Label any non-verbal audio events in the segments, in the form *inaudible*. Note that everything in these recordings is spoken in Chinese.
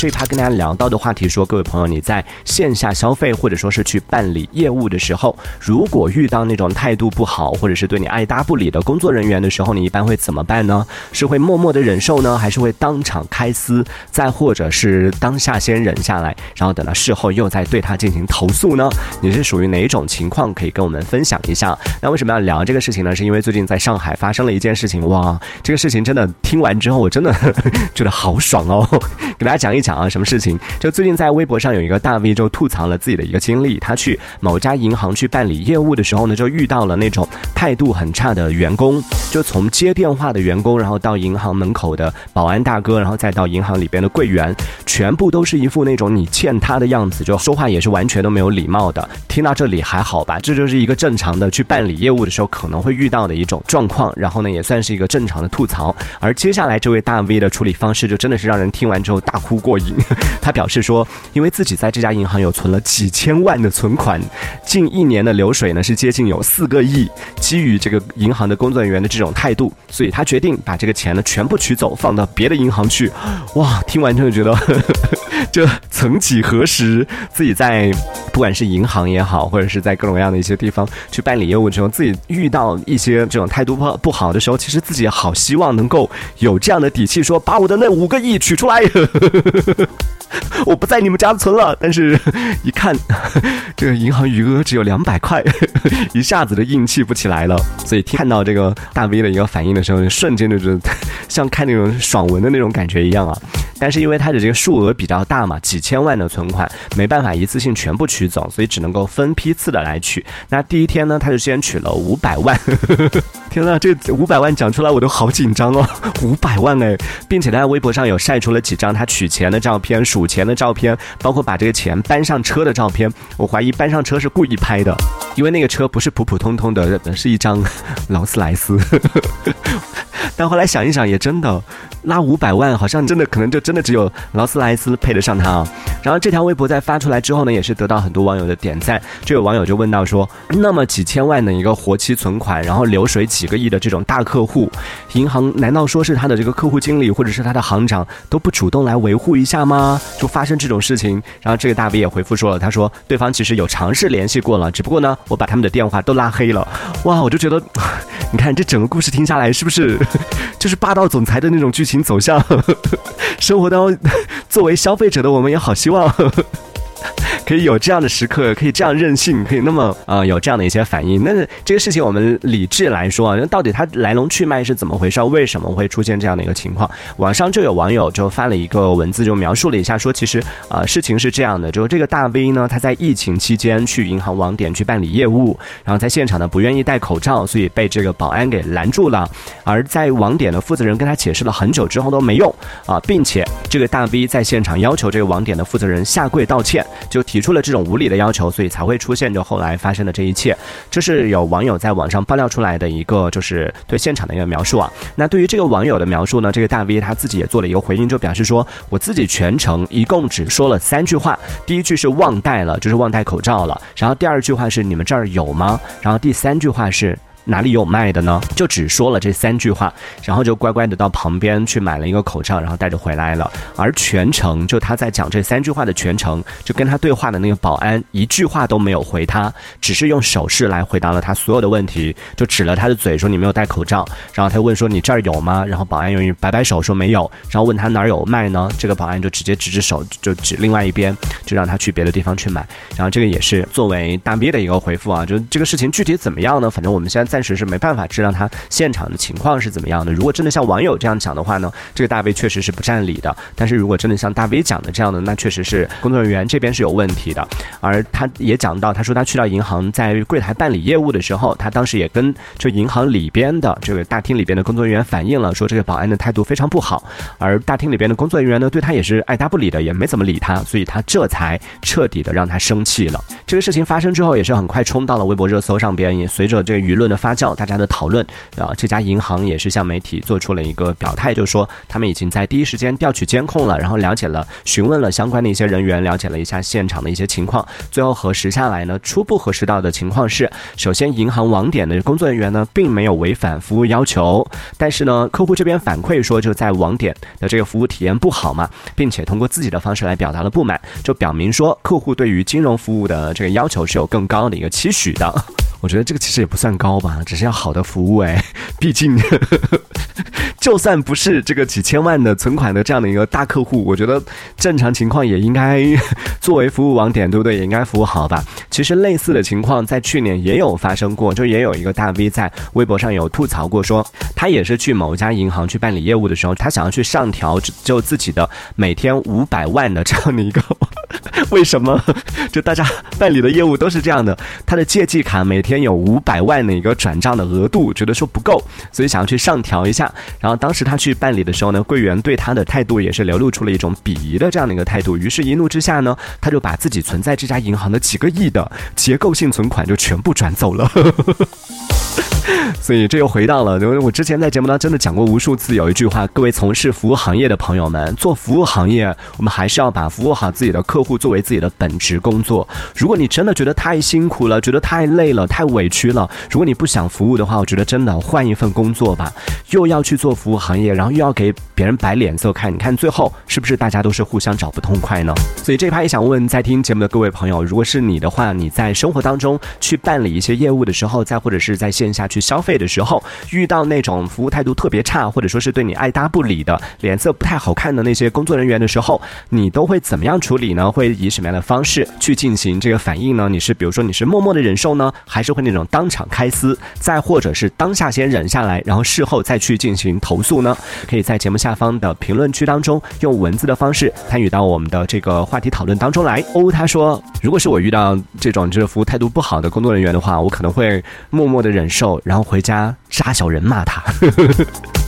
这一趴跟大家聊到的话题说，各位朋友，你在线下消费或者说是去办理业务的时候，如果遇到那种态度不好或者是对你爱搭不理的工作人员的时候，你一般会怎么办呢？是会默默的忍受呢，还是会当场开撕？再或者是当下先忍下来，然后等到事后又再对他进行投诉呢？你是属于哪种情况？可以跟我们分享一下。那为什么要聊这个事情呢？是因为最近在上海发生了一件事情，哇，这个事情真的听完之后，我真的 *laughs* 觉得好爽哦。*laughs* 给大家讲一讲啊，什么事情？就最近在微博上有一个大 V 就吐槽了自己的一个经历，他去某家银行去办理业务的时候呢，就遇到了那种态度很差的员工，就从接电话的员工，然后到银行门口的保安大哥，然后再到银行里边的柜员，全部都是一副那种你欠他的样子，就说话也是完全都没有礼貌的。听到这里还好吧？这就是一个正常的去办理业务的时候可能会遇到的一种状况，然后呢，也算是一个正常的吐槽。而接下来这位大 V 的处理方式，就真的是让人听完之后大哭过他表示说，因为自己在这家银行有存了几千万的存款，近一年的流水呢是接近有四个亿。基于这个银行的工作人员的这种态度，所以他决定把这个钱呢全部取走，放到别的银行去。哇，听完真的觉得，*laughs* 就曾几何时，自己在不管是银行也好，或者是在各种各样的一些地方去办理业务时候，自己遇到一些这种态度不不好的时候，其实自己好希望能够有这样的底气，说把我的那五个亿取出来。*laughs* *laughs* 我不在你们家存了，但是 *laughs* 一看 *laughs* 这个银行余额只有两百块，一下子就硬气不起来了。所以看到这个大 V 的一个反应的时候，瞬间就是像看那种爽文的那种感觉一样啊。但是因为他的这个数额比较大嘛，几千万的存款没办法一次性全部取走，所以只能够分批次的来取。那第一天呢，他就先取了五百万呵呵。天呐，这五百万讲出来我都好紧张哦，五百万哎，并且他在微博上有晒出了几张他取钱的照片、数钱的照片，包括把这个钱搬上车的照片。我怀疑搬上车是故意拍的，因为那个车不是普普通通的，是一张劳斯莱斯。但后来想一想，也真的拉五百万，好像真的可能就真的只有劳斯莱斯配得上他啊。然后这条微博在发出来之后呢，也是得到很多网友的点赞。就有网友就问到说：“那么几千万的一个活期存款，然后流水几个亿的这种大客户，银行难道说是他的这个客户经理或者是他的行长都不主动来维护一下吗？就发生这种事情？”然后这个大 V 也回复说了，他说对方其实有尝试联系过了，只不过呢，我把他们的电话都拉黑了。哇，我就觉得，*laughs* 你看这整个故事听下来，是不是就是霸道总裁的那种剧情走向？*laughs* 生活当中，*laughs* 作为消费者的我们也好希望。可以有这样的时刻，可以这样任性，可以那么呃有这样的一些反应。那这个事情我们理智来说啊，那到底它来龙去脉是怎么回事？为什么会出现这样的一个情况？网上就有网友就发了一个文字，就描述了一下，说其实呃事情是这样的，就是这个大 V 呢，他在疫情期间去银行网点去办理业务，然后在现场呢不愿意戴口罩，所以被这个保安给拦住了。而在网点的负责人跟他解释了很久之后都没用啊，并且这个大 V 在现场要求这个网点的负责人下跪道歉，就提提出了这种无理的要求，所以才会出现就后来发生的这一切。这是有网友在网上爆料出来的一个，就是对现场的一个描述啊。那对于这个网友的描述呢，这个大 V 他自己也做了一个回应，就表示说，我自己全程一共只说了三句话，第一句是忘带了，就是忘戴口罩了，然后第二句话是你们这儿有吗？然后第三句话是。哪里有卖的呢？就只说了这三句话，然后就乖乖的到旁边去买了一个口罩，然后带着回来了。而全程就他在讲这三句话的全程，就跟他对话的那个保安一句话都没有回他，只是用手势来回答了他所有的问题，就指了他的嘴说你没有戴口罩。然后他问说你这儿有吗？然后保安用于摆摆手说没有。然后问他哪儿有卖呢？这个保安就直接指指手，就指另外一边，就让他去别的地方去买。然后这个也是作为大 B 的一个回复啊，就这个事情具体怎么样呢？反正我们现在在。暂时是没办法知道他现场的情况是怎么样的。如果真的像网友这样讲的话呢，这个大 V 确实是不占理的。但是如果真的像大 V 讲的这样的，那确实是工作人员这边是有问题的。而他也讲到，他说他去到银行在柜台办理业务的时候，他当时也跟这银行里边的这个大厅里边的工作人员反映了，说这个保安的态度非常不好。而大厅里边的工作人员呢，对他也是爱答不理的，也没怎么理他，所以他这才彻底的让他生气了。这个事情发生之后，也是很快冲到了微博热搜上边，也随着这个舆论的。发酵，大家的讨论啊，这家银行也是向媒体做出了一个表态，就说他们已经在第一时间调取监控了，然后了解了、询问了相关的一些人员，了解了一下现场的一些情况，最后核实下来呢，初步核实到的情况是，首先银行网点的工作人员呢，并没有违反服务要求，但是呢，客户这边反馈说，就在网点的这个服务体验不好嘛，并且通过自己的方式来表达了不满，就表明说，客户对于金融服务的这个要求是有更高的一个期许的。我觉得这个其实也不算高吧，只是要好的服务哎，毕竟 *laughs* 就算不是这个几千万的存款的这样的一个大客户，我觉得正常情况也应该 *laughs* 作为服务网点，对不对？也应该服务好吧。其实类似的情况在去年也有发生过，就也有一个大 V 在微博上有吐槽过，说他也是去某家银行去办理业务的时候，他想要去上调就自己的每天五百万的这样的一个，为什么？*laughs* 就大家办理的业务都是这样的，他的借记卡每天。有五百万的一个转账的额度，觉得说不够，所以想要去上调一下。然后当时他去办理的时候呢，柜员对他的态度也是流露出了一种鄙夷的这样的一个态度。于是，一怒之下呢，他就把自己存在这家银行的几个亿的结构性存款就全部转走了。*laughs* 所以这又回到了，因为我之前在节目当中真的讲过无数次，有一句话：各位从事服务行业的朋友们，做服务行业，我们还是要把服务好自己的客户作为自己的本职工作。如果你真的觉得太辛苦了，觉得太累了，太委屈了，如果你不想服务的话，我觉得真的换一份工作吧。又要去做服务行业，然后又要给别人摆脸色看，你看最后是不是大家都是互相找不痛快呢？所以这一趴也想问在听节目的各位朋友，如果是你的话，你在生活当中去办理一些业务的时候，再或者是在线下去。消费的时候遇到那种服务态度特别差，或者说是对你爱搭不理的、脸色不太好看的那些工作人员的时候，你都会怎么样处理呢？会以什么样的方式去进行这个反应呢？你是比如说你是默默的忍受呢，还是会那种当场开撕，再或者是当下先忍下来，然后事后再去进行投诉呢？可以在节目下方的评论区当中用文字的方式参与到我们的这个话题讨论当中来。哦，他说，如果是我遇到这种就是服务态度不好的工作人员的话，我可能会默默的忍受。然后回家扎小人骂他。*laughs*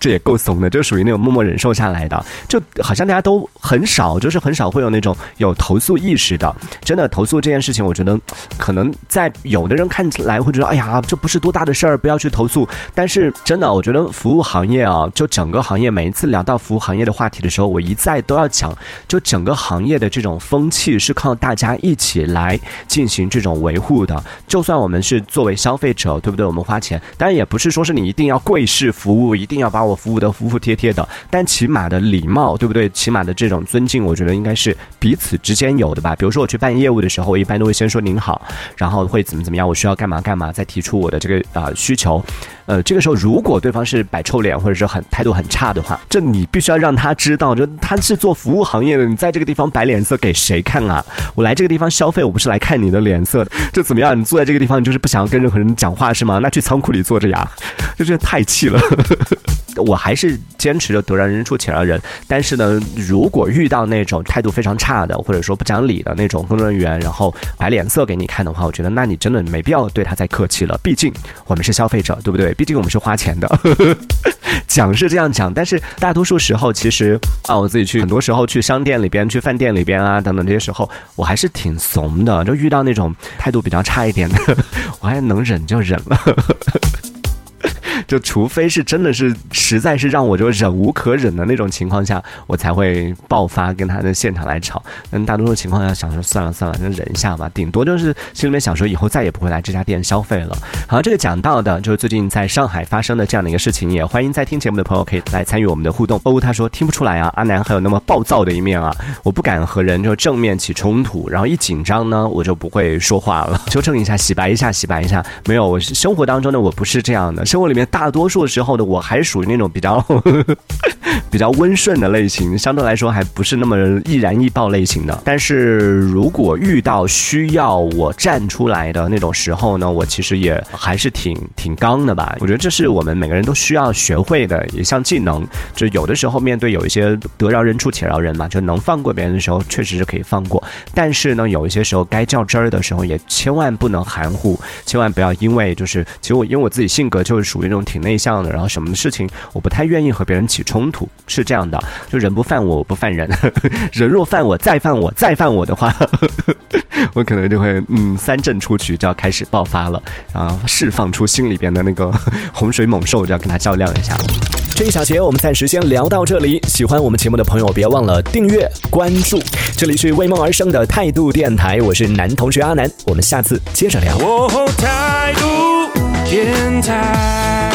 这也够怂的，就属于那种默默忍受下来的，就好像大家都很少，就是很少会有那种有投诉意识的。真的投诉这件事情，我觉得可能在有的人看起来会觉得，哎呀，这不是多大的事儿，不要去投诉。但是真的，我觉得服务行业啊，就整个行业，每一次聊到服务行业的话题的时候，我一再都要讲，就整个行业的这种风气是靠大家一起来进行这种维护的。就算我们是作为消费者，对不对？我们花钱，当然也不是说是你一定要贵式服务，一定要把我。我服务的服服帖帖的，但起码的礼貌，对不对？起码的这种尊敬，我觉得应该是彼此之间有的吧。比如说我去办业务的时候，我一般都会先说您好，然后会怎么怎么样，我需要干嘛干嘛，再提出我的这个啊需求。呃，这个时候如果对方是摆臭脸或者是很态度很差的话，这你必须要让他知道，就他是做服务行业的，你在这个地方摆脸色给谁看啊？我来这个地方消费，我不是来看你的脸色的。这怎么样？你坐在这个地方，你就是不想要跟任何人讲话是吗？那去仓库里坐着呀，就觉得太气了。我还是坚持着得饶人处且饶人，但是呢，如果遇到那种态度非常差的，或者说不讲理的那种工作人员，然后摆脸色给你看的话，我觉得那你真的没必要对他再客气了。毕竟我们是消费者，对不对？*laughs* 毕竟我们是花钱的。讲是这样讲，但是大多数时候，其实啊，我自己去很多时候去商店里边、去饭店里边啊等等这些时候，我还是挺怂的。就遇到那种态度比较差一点的，我还能忍就忍了。就除非是真的是实在是让我就忍无可忍的那种情况下，我才会爆发跟他在现场来吵。但大多数情况下想说算了算了，就忍一下吧。顶多就是心里面想说以后再也不会来这家店消费了。好，这个讲到的就是最近在上海发生的这样的一个事情，也欢迎在听节目的朋友可以来参与我们的互动。哦，他说听不出来啊，阿南还有那么暴躁的一面啊，我不敢和人就正面起冲突，然后一紧张呢我就不会说话了。纠正一下，洗白一下，洗白一下，没有，我是生活当中呢我不是这样的，生活里面大。大多数时候的我还是属于那种比较 *laughs* 比较温顺的类型，相对来说还不是那么易燃易爆类型的。但是如果遇到需要我站出来的那种时候呢，我其实也还是挺挺刚的吧。我觉得这是我们每个人都需要学会的一项技能。就有的时候面对有一些得饶人处且饶人嘛，就能放过别人的时候，确实是可以放过。但是呢，有一些时候该较真儿的时候，也千万不能含糊，千万不要因为就是其实我因为我自己性格就是属于那种。挺内向的，然后什么事情我不太愿意和别人起冲突，是这样的，就人不犯我，我不犯人，*laughs* 人若犯我，再犯我，再犯我的话，*laughs* 我可能就会嗯三阵出局，就要开始爆发了，然后释放出心里边的那个 *laughs* 洪水猛兽，就要跟他较量一下。这一小节我们暂时先聊到这里，喜欢我们节目的朋友别忘了订阅关注。这里是为梦而生的态度电台，我是男同学阿南，我们下次接着聊。态度电台。